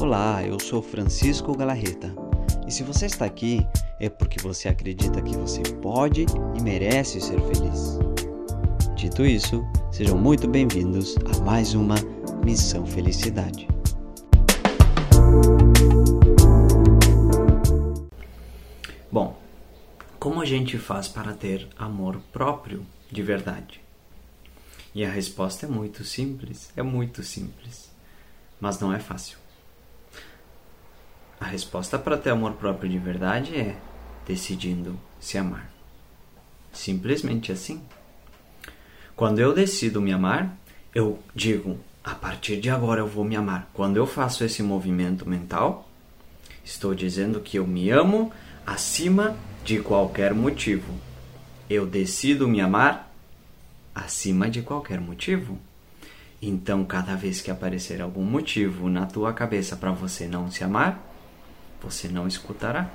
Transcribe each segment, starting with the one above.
Olá, eu sou Francisco Galarreta. E se você está aqui, é porque você acredita que você pode e merece ser feliz. Dito isso, sejam muito bem-vindos a mais uma Missão Felicidade. Bom, como a gente faz para ter amor próprio de verdade? E a resposta é muito simples, é muito simples, mas não é fácil. A resposta para ter amor próprio de verdade é decidindo se amar. Simplesmente assim. Quando eu decido me amar, eu digo, a partir de agora eu vou me amar. Quando eu faço esse movimento mental, estou dizendo que eu me amo acima de qualquer motivo. Eu decido me amar acima de qualquer motivo. Então, cada vez que aparecer algum motivo na tua cabeça para você não se amar, você não escutará.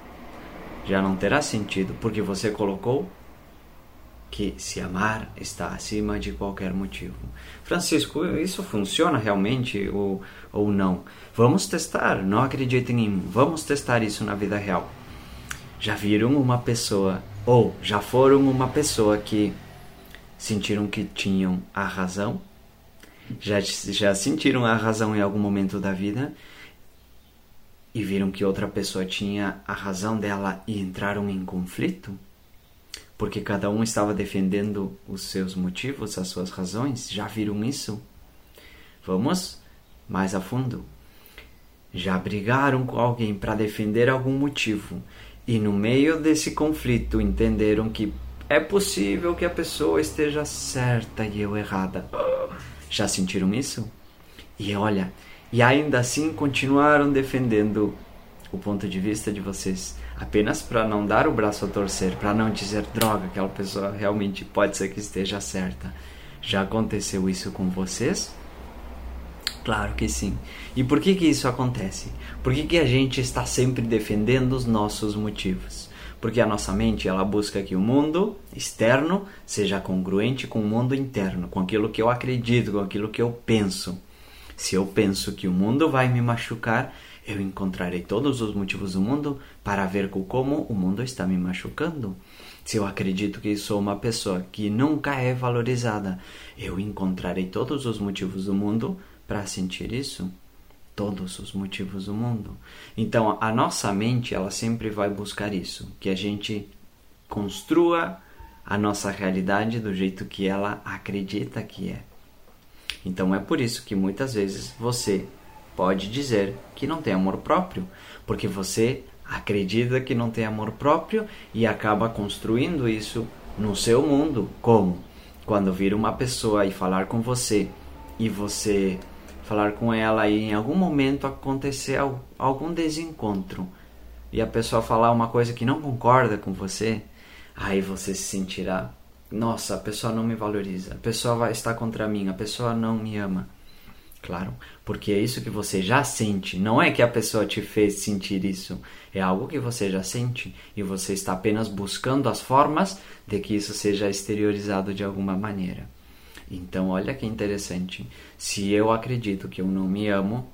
Já não terá sentido, porque você colocou que se amar está acima de qualquer motivo. Francisco, isso funciona realmente ou, ou não? Vamos testar, não acreditem em mim, vamos testar isso na vida real. Já viram uma pessoa, ou já foram uma pessoa que sentiram que tinham a razão? Já, já sentiram a razão em algum momento da vida e viram que outra pessoa tinha a razão dela e entraram em conflito? Porque cada um estava defendendo os seus motivos, as suas razões? Já viram isso? Vamos mais a fundo. Já brigaram com alguém para defender algum motivo e no meio desse conflito entenderam que é possível que a pessoa esteja certa e eu errada. Já sentiram isso? E olha, e ainda assim continuaram defendendo o ponto de vista de vocês apenas para não dar o braço a torcer, para não dizer droga, aquela pessoa realmente pode ser que esteja certa. Já aconteceu isso com vocês? Claro que sim. E por que que isso acontece? Por que que a gente está sempre defendendo os nossos motivos? Porque a nossa mente ela busca que o mundo externo seja congruente com o mundo interno, com aquilo que eu acredito, com aquilo que eu penso. Se eu penso que o mundo vai me machucar, eu encontrarei todos os motivos do mundo para ver como o mundo está me machucando. Se eu acredito que sou uma pessoa que nunca é valorizada, eu encontrarei todos os motivos do mundo para sentir isso. Todos os motivos do mundo. Então, a nossa mente, ela sempre vai buscar isso, que a gente construa a nossa realidade do jeito que ela acredita que é. Então é por isso que muitas vezes você pode dizer que não tem amor próprio, porque você acredita que não tem amor próprio e acaba construindo isso no seu mundo. Como? Quando vir uma pessoa e falar com você e você falar com ela e em algum momento acontecer algum desencontro e a pessoa falar uma coisa que não concorda com você, aí você se sentirá nossa, a pessoa não me valoriza, a pessoa vai estar contra mim, a pessoa não me ama. Claro, porque é isso que você já sente, não é que a pessoa te fez sentir isso, é algo que você já sente e você está apenas buscando as formas de que isso seja exteriorizado de alguma maneira. Então, olha que interessante. Se eu acredito que eu não me amo,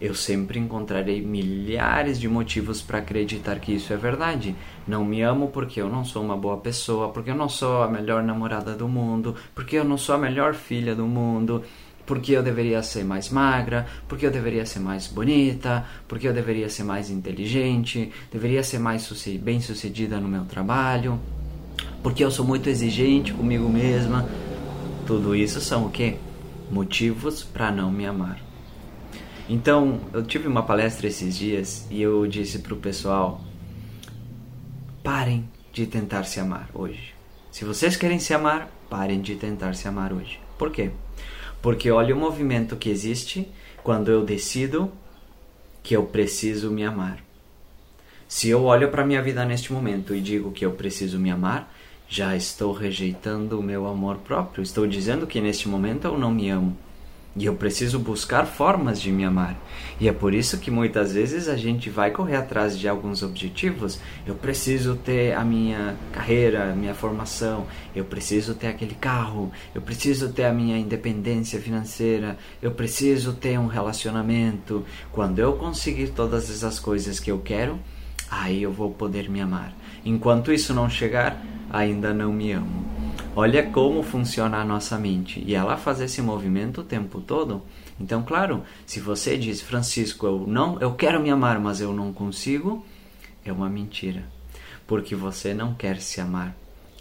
eu sempre encontrarei milhares de motivos para acreditar que isso é verdade. Não me amo porque eu não sou uma boa pessoa, porque eu não sou a melhor namorada do mundo, porque eu não sou a melhor filha do mundo, porque eu deveria ser mais magra, porque eu deveria ser mais bonita, porque eu deveria ser mais inteligente, deveria ser mais bem sucedida no meu trabalho, porque eu sou muito exigente comigo mesma. Tudo isso são o que? Motivos para não me amar. Então, eu tive uma palestra esses dias e eu disse para o pessoal: parem de tentar se amar hoje. Se vocês querem se amar, parem de tentar se amar hoje. Por quê? Porque olha o movimento que existe quando eu decido que eu preciso me amar. Se eu olho para minha vida neste momento e digo que eu preciso me amar, já estou rejeitando o meu amor próprio. Estou dizendo que neste momento eu não me amo. E eu preciso buscar formas de me amar. E é por isso que muitas vezes a gente vai correr atrás de alguns objetivos. Eu preciso ter a minha carreira, a minha formação, eu preciso ter aquele carro, eu preciso ter a minha independência financeira, eu preciso ter um relacionamento. Quando eu conseguir todas essas coisas que eu quero, aí eu vou poder me amar. Enquanto isso não chegar, ainda não me amo. Olha como funciona a nossa mente. E ela faz esse movimento o tempo todo. Então, claro, se você diz, Francisco, eu não, eu quero me amar, mas eu não consigo, é uma mentira. Porque você não quer se amar.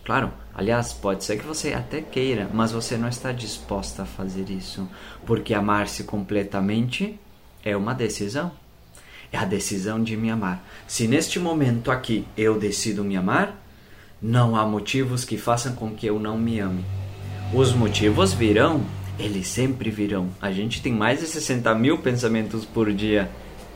Claro, aliás, pode ser que você até queira, mas você não está disposta a fazer isso. Porque amar-se completamente é uma decisão. É a decisão de me amar. Se neste momento aqui eu decido me amar, não há motivos que façam com que eu não me ame. Os motivos virão, eles sempre virão. A gente tem mais de 60 mil pensamentos por dia.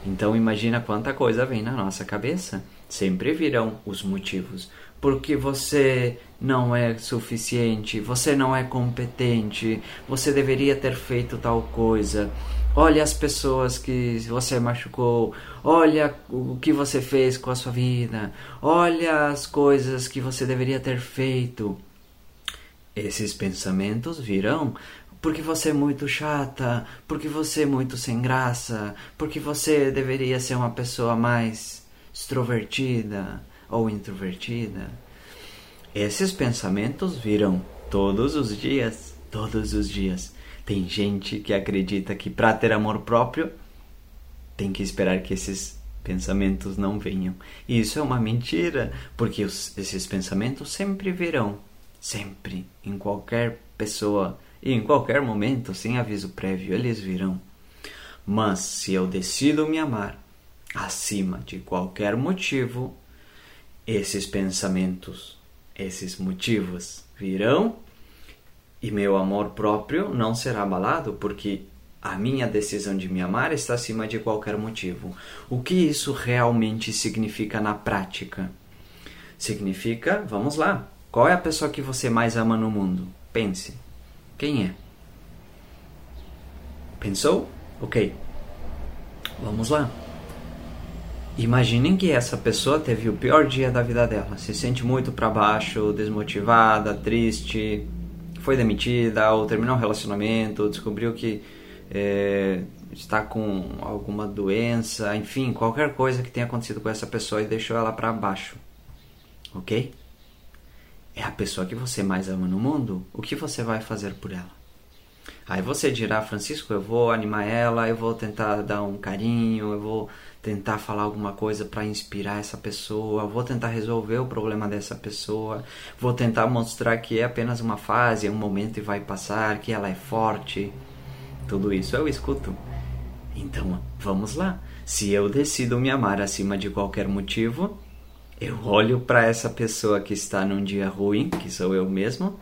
Então imagina quanta coisa vem na nossa cabeça. Sempre virão os motivos. Porque você não é suficiente, você não é competente, você deveria ter feito tal coisa, olha as pessoas que você machucou, olha o que você fez com a sua vida, olha as coisas que você deveria ter feito. Esses pensamentos virão porque você é muito chata, porque você é muito sem graça, porque você deveria ser uma pessoa mais extrovertida ou introvertida. Esses pensamentos virão todos os dias, todos os dias. Tem gente que acredita que para ter amor próprio tem que esperar que esses pensamentos não venham. E isso é uma mentira, porque os, esses pensamentos sempre virão, sempre, em qualquer pessoa e em qualquer momento, sem aviso prévio, eles virão. Mas se eu decido me amar acima de qualquer motivo, esses pensamentos, esses motivos virão e meu amor próprio não será abalado, porque a minha decisão de me amar está acima de qualquer motivo. O que isso realmente significa na prática? Significa, vamos lá, qual é a pessoa que você mais ama no mundo? Pense. Quem é? Pensou? Ok. Vamos lá. Imaginem que essa pessoa teve o pior dia da vida dela. Se sente muito para baixo, desmotivada, triste, foi demitida ou terminou um relacionamento, descobriu que é, está com alguma doença, enfim, qualquer coisa que tenha acontecido com essa pessoa e deixou ela para baixo, ok? É a pessoa que você mais ama no mundo, o que você vai fazer por ela? Aí você dirá, Francisco, eu vou animar ela, eu vou tentar dar um carinho, eu vou tentar falar alguma coisa para inspirar essa pessoa, vou tentar resolver o problema dessa pessoa, vou tentar mostrar que é apenas uma fase, é um momento e vai passar, que ela é forte. Tudo isso eu escuto. Então, vamos lá. Se eu decido me amar acima de qualquer motivo, eu olho para essa pessoa que está num dia ruim, que sou eu mesmo,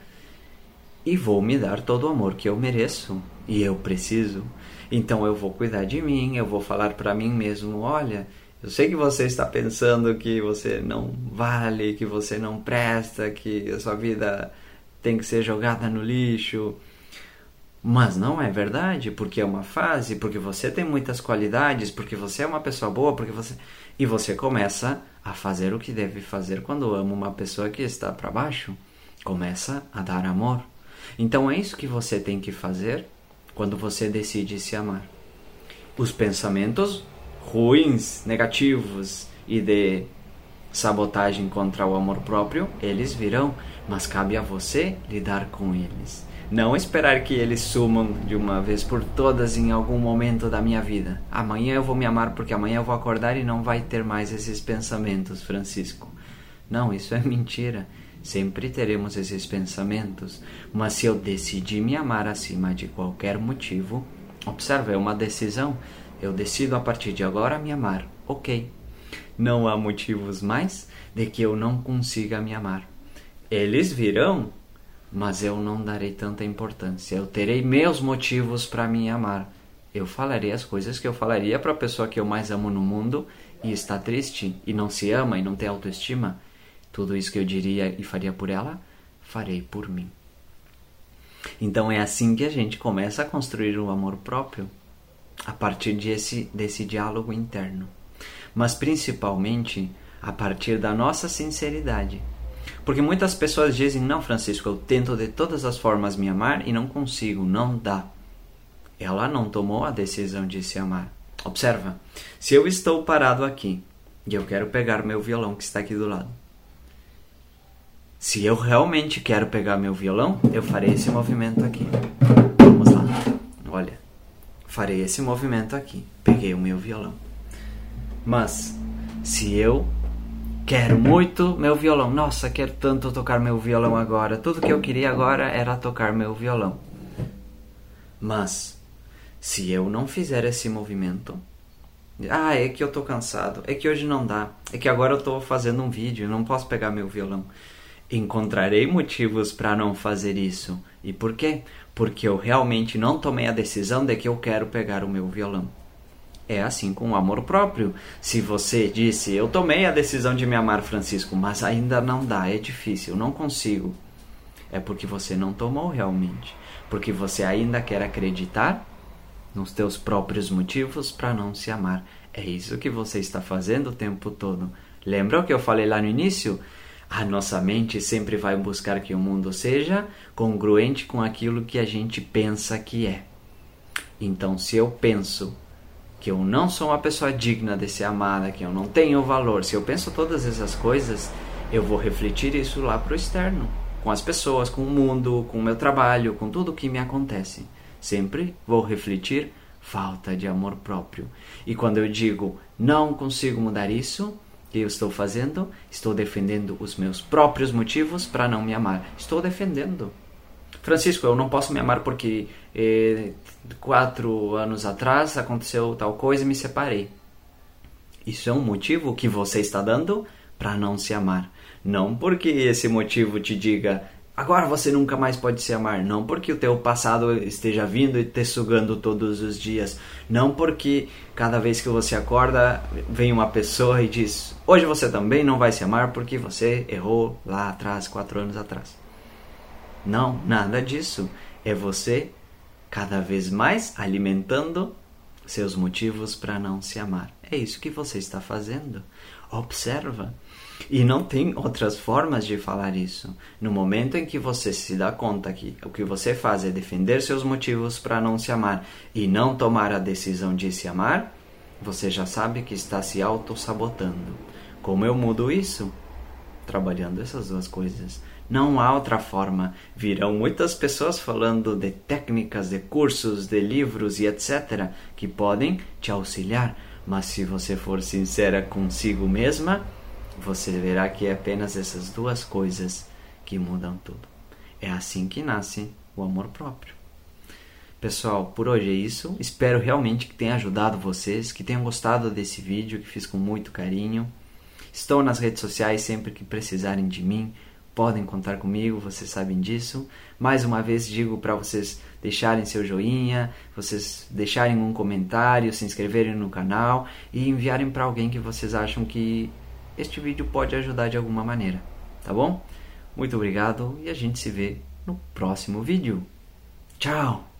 e vou me dar todo o amor que eu mereço e eu preciso. Então eu vou cuidar de mim, eu vou falar para mim mesmo, olha, eu sei que você está pensando que você não vale, que você não presta, que a sua vida tem que ser jogada no lixo. Mas não é verdade, porque é uma fase, porque você tem muitas qualidades, porque você é uma pessoa boa, porque você e você começa a fazer o que deve fazer quando ama uma pessoa que está para baixo. Começa a dar amor. Então é isso que você tem que fazer quando você decide se amar. Os pensamentos ruins, negativos e de sabotagem contra o amor próprio, eles virão, mas cabe a você lidar com eles. Não esperar que eles sumam de uma vez por todas em algum momento da minha vida. Amanhã eu vou me amar porque amanhã eu vou acordar e não vai ter mais esses pensamentos, Francisco. Não, isso é mentira. Sempre teremos esses pensamentos, mas se eu decidir me amar acima de qualquer motivo, observe, é uma decisão. Eu decido a partir de agora me amar. Ok. Não há motivos mais de que eu não consiga me amar. Eles virão, mas eu não darei tanta importância. Eu terei meus motivos para me amar. Eu falarei as coisas que eu falaria para a pessoa que eu mais amo no mundo e está triste e não se ama e não tem autoestima tudo isso que eu diria e faria por ela, farei por mim. Então é assim que a gente começa a construir o amor próprio, a partir desse, desse diálogo interno. Mas principalmente a partir da nossa sinceridade. Porque muitas pessoas dizem: Não, Francisco, eu tento de todas as formas me amar e não consigo, não dá. Ela não tomou a decisão de se amar. Observa, se eu estou parado aqui e eu quero pegar meu violão que está aqui do lado. Se eu realmente quero pegar meu violão, eu farei esse movimento aqui. Vamos lá. Olha, farei esse movimento aqui. Peguei o meu violão. Mas se eu quero muito meu violão, nossa, quero tanto tocar meu violão agora. Tudo que eu queria agora era tocar meu violão. Mas se eu não fizer esse movimento, ah, é que eu tô cansado, é que hoje não dá, é que agora eu tô fazendo um vídeo, não posso pegar meu violão. Encontrarei motivos para não fazer isso. E por quê? Porque eu realmente não tomei a decisão de que eu quero pegar o meu violão. É assim com o amor próprio. Se você disse, eu tomei a decisão de me amar, Francisco, mas ainda não dá, é difícil, não consigo. É porque você não tomou realmente. Porque você ainda quer acreditar nos teus próprios motivos para não se amar. É isso que você está fazendo o tempo todo. Lembra o que eu falei lá no início? A nossa mente sempre vai buscar que o mundo seja congruente com aquilo que a gente pensa que é. Então, se eu penso que eu não sou uma pessoa digna de ser amada, que eu não tenho valor, se eu penso todas essas coisas, eu vou refletir isso lá para o externo, com as pessoas, com o mundo, com o meu trabalho, com tudo o que me acontece. Sempre vou refletir falta de amor próprio. E quando eu digo não consigo mudar isso, que eu estou fazendo? Estou defendendo os meus próprios motivos para não me amar. Estou defendendo. Francisco, eu não posso me amar porque eh, quatro anos atrás aconteceu tal coisa e me separei. Isso é um motivo que você está dando para não se amar. Não porque esse motivo te diga Agora você nunca mais pode se amar, não porque o teu passado esteja vindo e te sugando todos os dias, não porque cada vez que você acorda vem uma pessoa e diz: hoje você também não vai se amar porque você errou lá atrás, quatro anos atrás. Não, nada disso. É você cada vez mais alimentando seus motivos para não se amar. É isso que você está fazendo. Observa. E não tem outras formas de falar isso. No momento em que você se dá conta que o que você faz é defender seus motivos para não se amar e não tomar a decisão de se amar, você já sabe que está se auto-sabotando. Como eu mudo isso? Trabalhando essas duas coisas. Não há outra forma. Virão muitas pessoas falando de técnicas, de cursos, de livros e etc. que podem te auxiliar, mas se você for sincera consigo mesma, você verá que é apenas essas duas coisas que mudam tudo. É assim que nasce o amor próprio. Pessoal, por hoje é isso. Espero realmente que tenha ajudado vocês, que tenham gostado desse vídeo que fiz com muito carinho. Estou nas redes sociais sempre que precisarem de mim. Podem contar comigo, vocês sabem disso. Mais uma vez digo para vocês deixarem seu joinha, vocês deixarem um comentário, se inscreverem no canal e enviarem para alguém que vocês acham que este vídeo pode ajudar de alguma maneira, tá bom? Muito obrigado e a gente se vê no próximo vídeo. Tchau!